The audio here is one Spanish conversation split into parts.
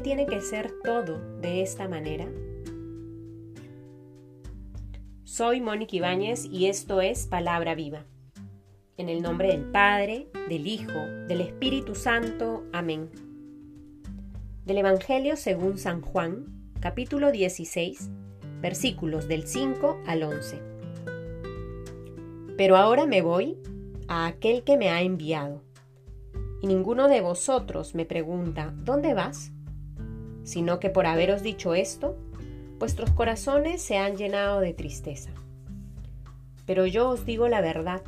tiene que ser todo de esta manera? Soy Mónica Ibáñez y esto es Palabra Viva. En el nombre del Padre, del Hijo, del Espíritu Santo. Amén. Del Evangelio según San Juan, capítulo 16, versículos del 5 al 11. Pero ahora me voy a aquel que me ha enviado. Y ninguno de vosotros me pregunta, ¿dónde vas? Sino que por haberos dicho esto, vuestros corazones se han llenado de tristeza. Pero yo os digo la verdad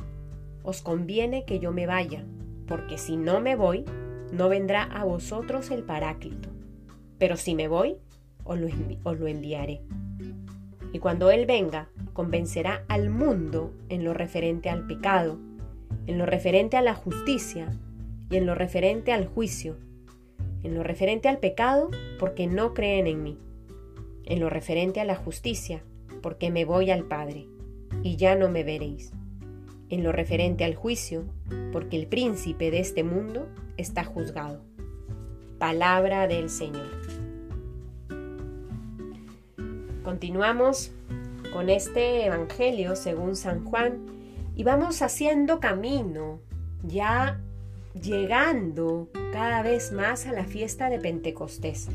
os conviene que yo me vaya, porque si no me voy, no vendrá a vosotros el Paráclito. Pero si me voy, os lo, enviaré. Y cuando Él venga, convencerá al mundo en lo referente al pecado, en lo referente a la justicia y en lo referente al juicio. En lo referente al pecado, porque no creen en mí. En lo referente a la justicia, porque me voy al Padre, y ya no me veréis en lo referente al juicio, porque el príncipe de este mundo está juzgado. Palabra del Señor. Continuamos con este Evangelio según San Juan y vamos haciendo camino, ya llegando cada vez más a la fiesta de Pentecostés.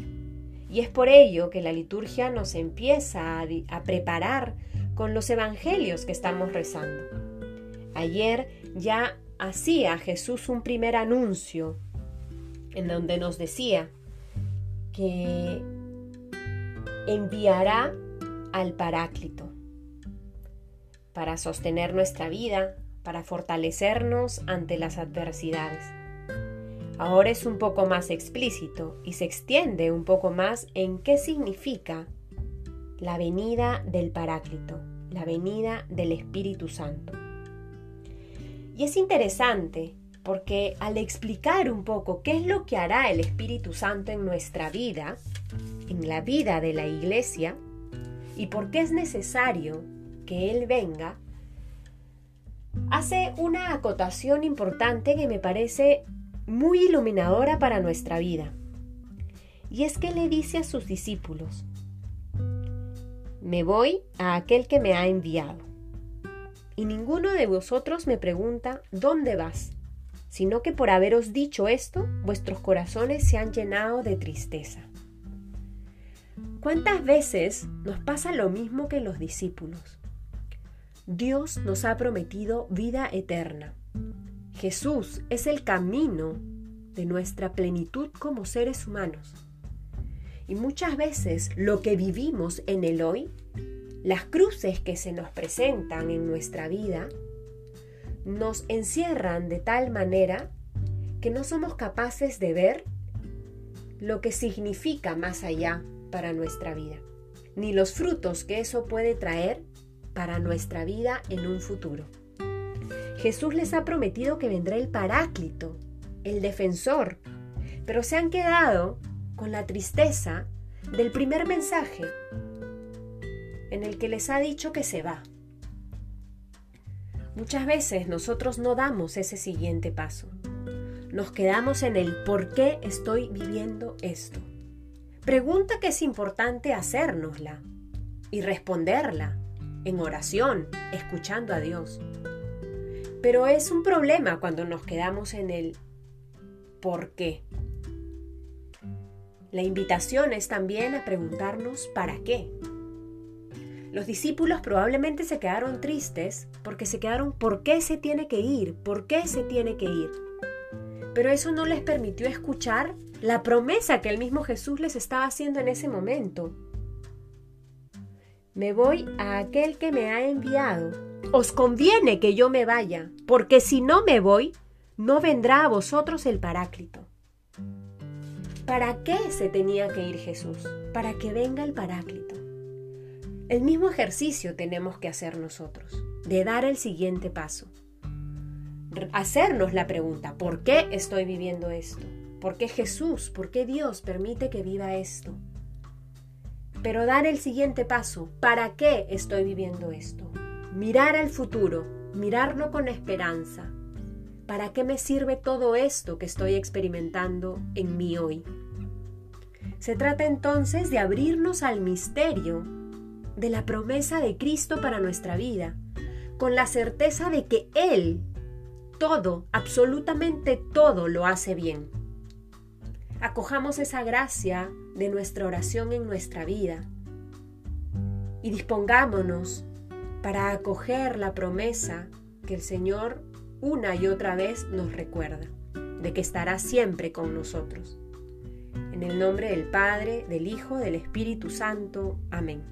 Y es por ello que la liturgia nos empieza a, preparar con los evangelios que estamos rezando. Ayer ya hacía Jesús un primer anuncio en donde nos decía que enviará al Paráclito para sostener nuestra vida, para fortalecernos ante las adversidades. Ahora es un poco más explícito y se extiende un poco más en qué significa la venida del Paráclito, la venida del Espíritu Santo. Y es interesante porque al explicar un poco qué es lo que hará el Espíritu Santo en nuestra vida, en la vida de la iglesia, y por qué es necesario que Él venga, hace una acotación importante que me parece muy iluminadora para nuestra vida. Y es que le dice a sus discípulos, me voy a aquel que me ha enviado y ninguno de vosotros me pregunta ¿dónde vas? sino que por haberos dicho esto, vuestros corazones se han llenado de tristeza. ¿Cuántas veces nos pasa lo mismo que los discípulos? Dios nos ha prometido vida eterna. Jesús es el camino de nuestra plenitud como seres humanos. Y muchas veces lo que vivimos en el hoy las cruces que se nos presentan en nuestra vida nos encierran de tal manera que no somos capaces de ver lo que significa más allá para nuestra vida, ni los frutos que eso puede traer para nuestra vida en un futuro. Jesús les ha prometido que vendrá el Paráclito, el defensor, pero se han quedado con la tristeza del primer mensaje en el que les ha dicho que se va. Muchas veces nosotros no damos ese siguiente paso. Nos quedamos en el por qué estoy viviendo esto. Pregunta que es importante hacérnosla y responderla en oración, escuchando a Dios. Pero es un problema cuando nos quedamos en el por qué. La invitación es también a preguntarnos para qué. Los discípulos probablemente se quedaron tristes porque se quedaron ¿por qué se tiene que ir? ¿Por qué se tiene que ir? Pero eso no les permitió escuchar la promesa que el mismo Jesús les estaba haciendo en ese momento. Me voy a aquel que me ha enviado. Os conviene que yo me vaya, porque si no me voy, no vendrá a vosotros el Paráclito. ¿Para qué se tenía que ir Jesús? Para que venga el Paráclito. El mismo ejercicio tenemos que hacer nosotros, de dar el siguiente paso. Hacernos la pregunta, ¿por qué estoy viviendo esto? ¿Por qué Jesús, por qué Dios permite que viva esto? Pero dar el siguiente paso, ¿para qué estoy viviendo esto? Mirar al futuro, mirarlo con esperanza. ¿Para qué me sirve todo esto que estoy experimentando en mí hoy? Se trata entonces de abrirnos al misterio de la promesa de Cristo para nuestra vida, con la certeza de que Él todo, absolutamente todo lo hace bien. Acojamos esa gracia de nuestra oración en nuestra vida y dispongámonos para acoger la promesa que el Señor una y otra vez nos recuerda, de que estará siempre con nosotros. En el nombre del Padre, del Hijo, del Espíritu Santo. Amén.